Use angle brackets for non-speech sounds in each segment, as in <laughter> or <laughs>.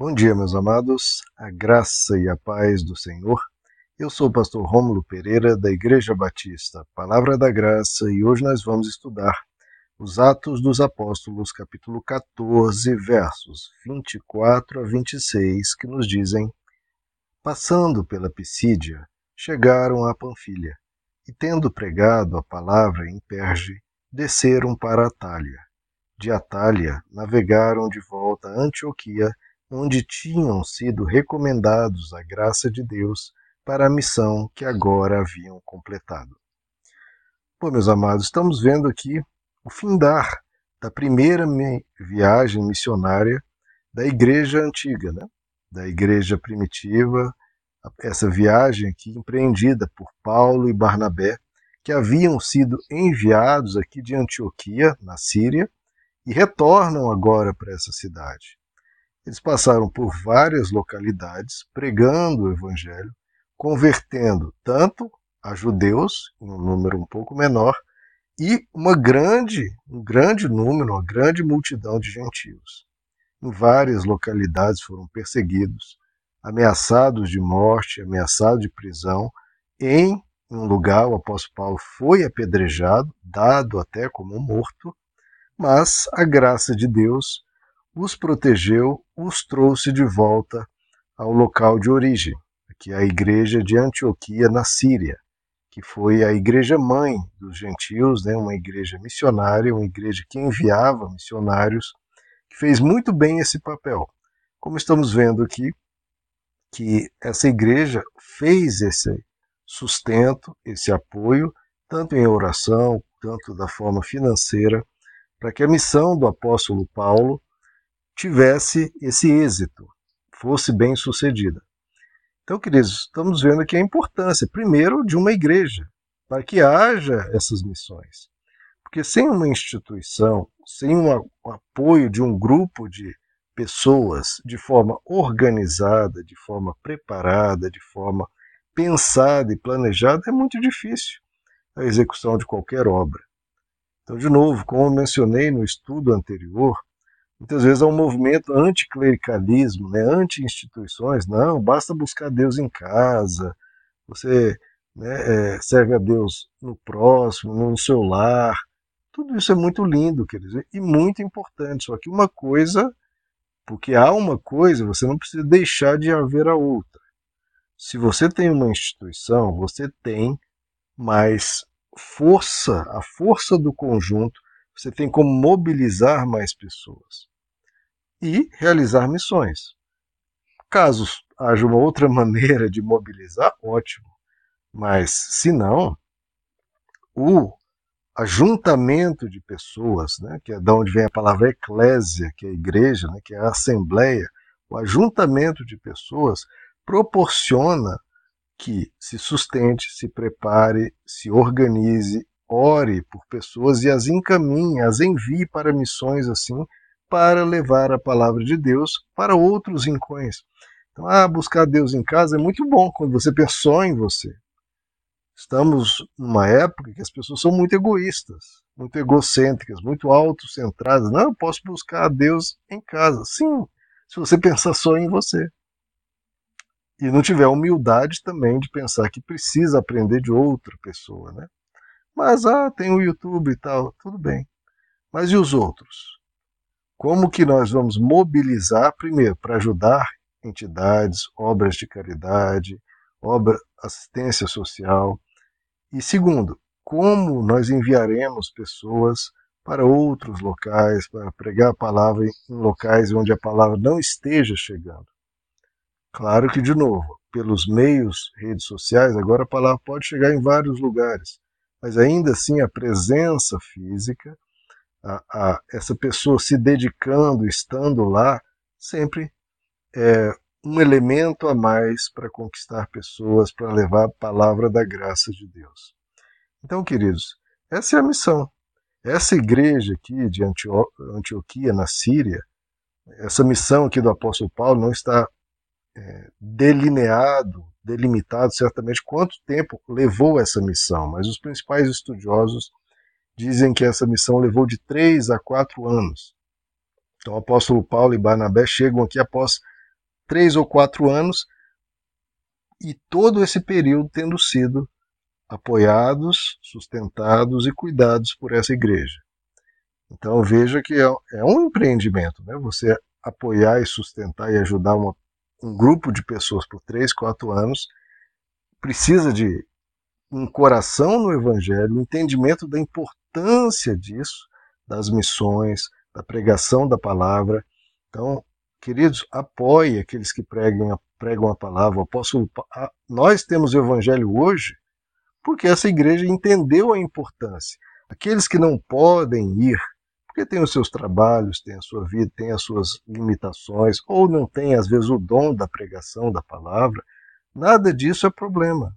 Bom dia, meus amados, a graça e a paz do Senhor. Eu sou o pastor Rômulo Pereira, da Igreja Batista, Palavra da Graça, e hoje nós vamos estudar os Atos dos Apóstolos, capítulo 14, versos 24 a 26, que nos dizem: Passando pela Pisídia, chegaram a Panfilha, e tendo pregado a palavra em Perge, desceram para Atália. De Atália, navegaram de volta a Antioquia, onde tinham sido recomendados a graça de Deus para a missão que agora haviam completado. Bom, meus amados, estamos vendo aqui o findar da primeira viagem missionária da igreja antiga, né? da igreja primitiva, essa viagem aqui empreendida por Paulo e Barnabé, que haviam sido enviados aqui de Antioquia, na Síria, e retornam agora para essa cidade. Eles passaram por várias localidades pregando o evangelho, convertendo tanto a judeus, em um número um pouco menor, e uma grande, um grande número, uma grande multidão de gentios. Em várias localidades foram perseguidos, ameaçados de morte, ameaçados de prisão. Em um lugar, o apóstolo Paulo foi apedrejado, dado até como morto, mas a graça de Deus os protegeu, os trouxe de volta ao local de origem, que é a igreja de Antioquia, na Síria, que foi a igreja mãe dos gentios, né, uma igreja missionária, uma igreja que enviava missionários, que fez muito bem esse papel. Como estamos vendo aqui, que essa igreja fez esse sustento, esse apoio, tanto em oração, tanto da forma financeira, para que a missão do apóstolo Paulo tivesse esse êxito, fosse bem sucedida. Então, queridos, estamos vendo aqui a importância, primeiro, de uma igreja, para que haja essas missões. Porque sem uma instituição, sem um apoio de um grupo de pessoas de forma organizada, de forma preparada, de forma pensada e planejada, é muito difícil a execução de qualquer obra. Então, de novo, como eu mencionei no estudo anterior, Muitas vezes é um movimento anticlericalismo, né, anti-instituições. Não, basta buscar Deus em casa, você né, é, serve a Deus no próximo, no seu lar. Tudo isso é muito lindo, quer dizer, e muito importante. Só que uma coisa, porque há uma coisa, você não precisa deixar de haver a outra. Se você tem uma instituição, você tem mais força, a força do conjunto, você tem como mobilizar mais pessoas e realizar missões. Caso haja uma outra <laughs> maneira de mobilizar, ótimo. Mas, se não, o ajuntamento de pessoas, né, que é de onde vem a palavra eclésia, que é a igreja, né, que é a assembleia, o ajuntamento de pessoas proporciona que se sustente, se prepare, se organize, ore por pessoas e as encaminhe, as envie para missões assim para levar a palavra de Deus para outros rincões. Então, ah, buscar Deus em casa é muito bom quando você pensou em você. Estamos numa época que as pessoas são muito egoístas, muito egocêntricas, muito autocentradas. Não, eu posso buscar Deus em casa. Sim, se você pensar só em você. E não tiver humildade também de pensar que precisa aprender de outra pessoa, né? Mas, ah, tem o YouTube e tal, tudo bem. Mas e os outros? Como que nós vamos mobilizar, primeiro, para ajudar entidades, obras de caridade, obra, assistência social, e segundo, como nós enviaremos pessoas para outros locais, para pregar a palavra em locais onde a palavra não esteja chegando. Claro que, de novo, pelos meios, redes sociais, agora a palavra pode chegar em vários lugares, mas ainda assim a presença física a, a essa pessoa se dedicando, estando lá, sempre é um elemento a mais para conquistar pessoas, para levar a palavra da graça de Deus. Então, queridos, essa é a missão. Essa igreja aqui de Antio Antioquia, na Síria, essa missão aqui do apóstolo Paulo não está é, delineado, delimitado certamente quanto tempo levou essa missão, mas os principais estudiosos dizem que essa missão levou de três a quatro anos. Então, o apóstolo Paulo e Barnabé chegam aqui após três ou quatro anos, e todo esse período tendo sido apoiados, sustentados e cuidados por essa igreja. Então veja que é, é um empreendimento, né? Você apoiar e sustentar e ajudar uma, um grupo de pessoas por três, quatro anos precisa de um coração no Evangelho, um entendimento da importância disso, das missões, da pregação da palavra. Então, queridos, apoie aqueles que pregam, pregam a palavra. O nós temos o Evangelho hoje porque essa igreja entendeu a importância. Aqueles que não podem ir, porque têm os seus trabalhos, têm a sua vida, têm as suas limitações, ou não têm, às vezes, o dom da pregação da palavra, nada disso é problema.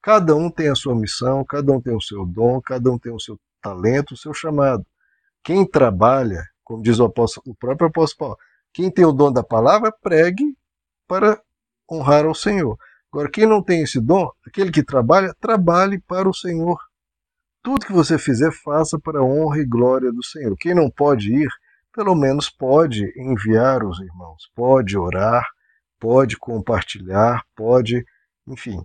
Cada um tem a sua missão, cada um tem o seu dom, cada um tem o seu talento, o seu chamado. Quem trabalha, como diz o, apóstolo, o próprio apóstolo Paulo, quem tem o dom da palavra, pregue para honrar ao Senhor. Agora, quem não tem esse dom, aquele que trabalha, trabalhe para o Senhor. Tudo que você fizer, faça para a honra e glória do Senhor. Quem não pode ir, pelo menos pode enviar os irmãos, pode orar, pode compartilhar, pode, enfim,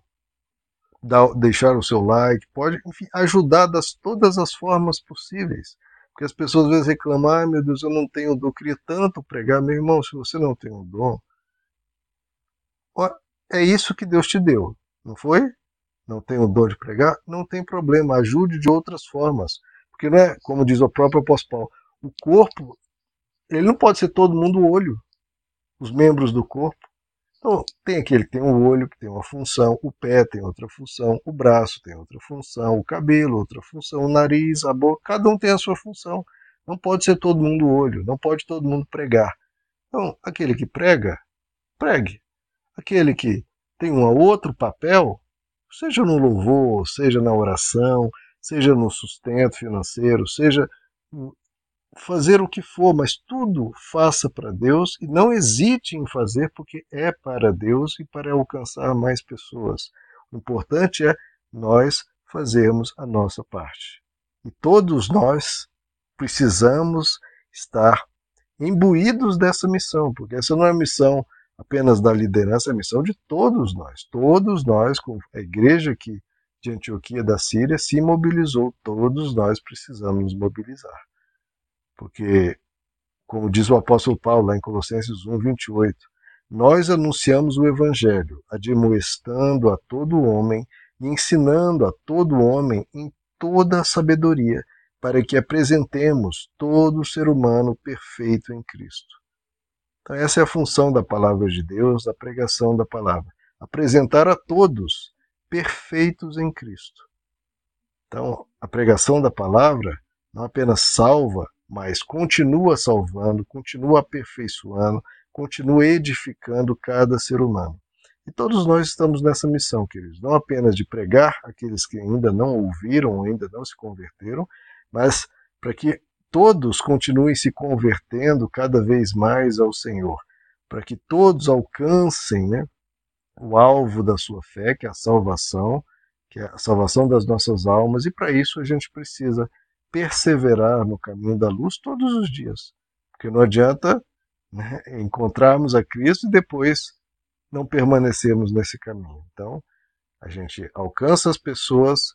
dar, deixar o seu like, pode, enfim, ajudar das todas as formas possíveis. Porque as pessoas às vezes reclamam, ai meu Deus, eu não tenho dom, eu queria tanto pregar. Meu irmão, se você não tem um dom, é isso que Deus te deu, não foi? Não tem o dom de pregar? Não tem problema, ajude de outras formas. Porque não é, como diz o próprio apóstolo Paulo, o corpo, ele não pode ser todo mundo olho, os membros do corpo. Então, tem aquele que tem um olho, que tem uma função, o pé tem outra função, o braço tem outra função, o cabelo outra função, o nariz, a boca, cada um tem a sua função. Não pode ser todo mundo olho, não pode todo mundo pregar. Então, aquele que prega, pregue. Aquele que tem um outro papel, seja no louvor, seja na oração, seja no sustento financeiro, seja fazer o que for, mas tudo faça para Deus e não hesite em fazer, porque é para Deus e para alcançar mais pessoas. O importante é nós fazermos a nossa parte. E todos nós precisamos estar imbuídos dessa missão, porque essa não é missão apenas da liderança, é a missão de todos nós. Todos nós, com a igreja aqui de Antioquia da Síria, se mobilizou, todos nós precisamos nos mobilizar. Porque, como diz o apóstolo Paulo lá em Colossenses 1, 28, nós anunciamos o Evangelho, admoestando a todo homem e ensinando a todo homem em toda a sabedoria, para que apresentemos todo ser humano perfeito em Cristo. Então, essa é a função da palavra de Deus, da pregação da palavra. Apresentar a todos perfeitos em Cristo. Então, a pregação da palavra não apenas salva, mas continua salvando, continua aperfeiçoando, continua edificando cada ser humano. E todos nós estamos nessa missão, queridos, não apenas de pregar aqueles que ainda não ouviram, ainda não se converteram, mas para que todos continuem se convertendo cada vez mais ao Senhor, para que todos alcancem né, o alvo da sua fé, que é a salvação, que é a salvação das nossas almas, e para isso a gente precisa perseverar no caminho da luz todos os dias, porque não adianta né, encontrarmos a Cristo e depois não permanecermos nesse caminho. Então, a gente alcança as pessoas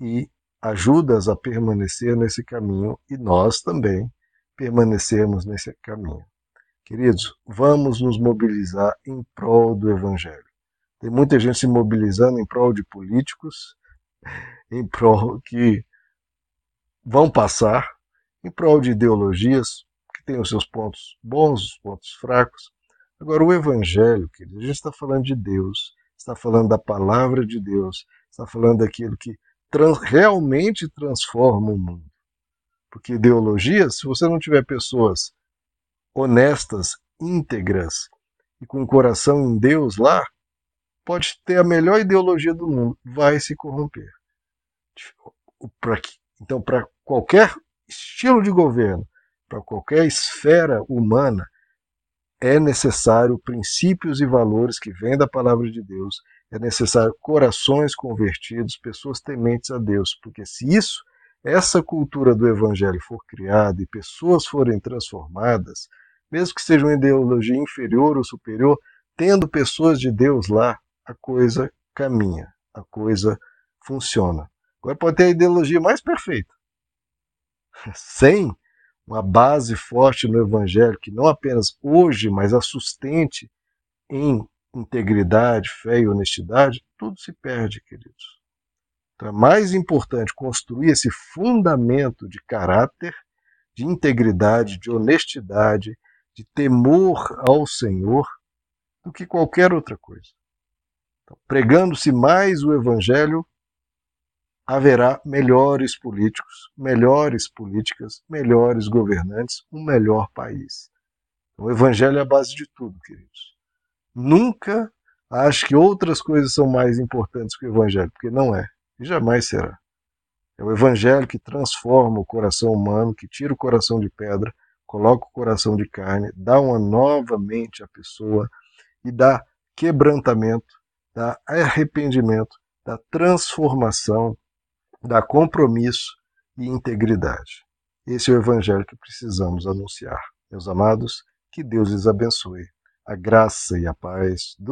e ajudas a permanecer nesse caminho e nós também permanecermos nesse caminho. Queridos, vamos nos mobilizar em prol do Evangelho. Tem muita gente se mobilizando em prol de políticos, <laughs> em prol que vão passar, em prol de ideologias que têm os seus pontos bons, os pontos fracos. Agora, o Evangelho, queridos, a gente está falando de Deus, está falando da palavra de Deus, está falando daquilo que trans, realmente transforma o mundo. Porque ideologia, se você não tiver pessoas honestas, íntegras e com o coração em Deus lá, pode ter a melhor ideologia do mundo, vai se corromper. Então, para qualquer estilo de governo, para qualquer esfera humana, é necessário princípios e valores que vêm da palavra de Deus, é necessário corações convertidos, pessoas tementes a Deus, porque se isso, essa cultura do evangelho for criada e pessoas forem transformadas, mesmo que seja uma ideologia inferior ou superior, tendo pessoas de Deus lá, a coisa caminha, a coisa funciona. Agora pode ter a ideologia mais perfeita. <laughs> Sem uma base forte no Evangelho, que não apenas hoje, mas a sustente em integridade, fé e honestidade, tudo se perde, queridos. Então é mais importante construir esse fundamento de caráter, de integridade, de honestidade, de temor ao Senhor, do que qualquer outra coisa. Então, Pregando-se mais o Evangelho, haverá melhores políticos, melhores políticas, melhores governantes, um melhor país. O Evangelho é a base de tudo, queridos. Nunca acho que outras coisas são mais importantes que o Evangelho, porque não é, e jamais será. É o Evangelho que transforma o coração humano, que tira o coração de pedra, coloca o coração de carne, dá uma nova mente à pessoa e dá quebrantamento, dá arrependimento, dá transformação, dá compromisso e integridade. Esse é o Evangelho que precisamos anunciar. Meus amados, que Deus lhes abençoe. A graça e a paz do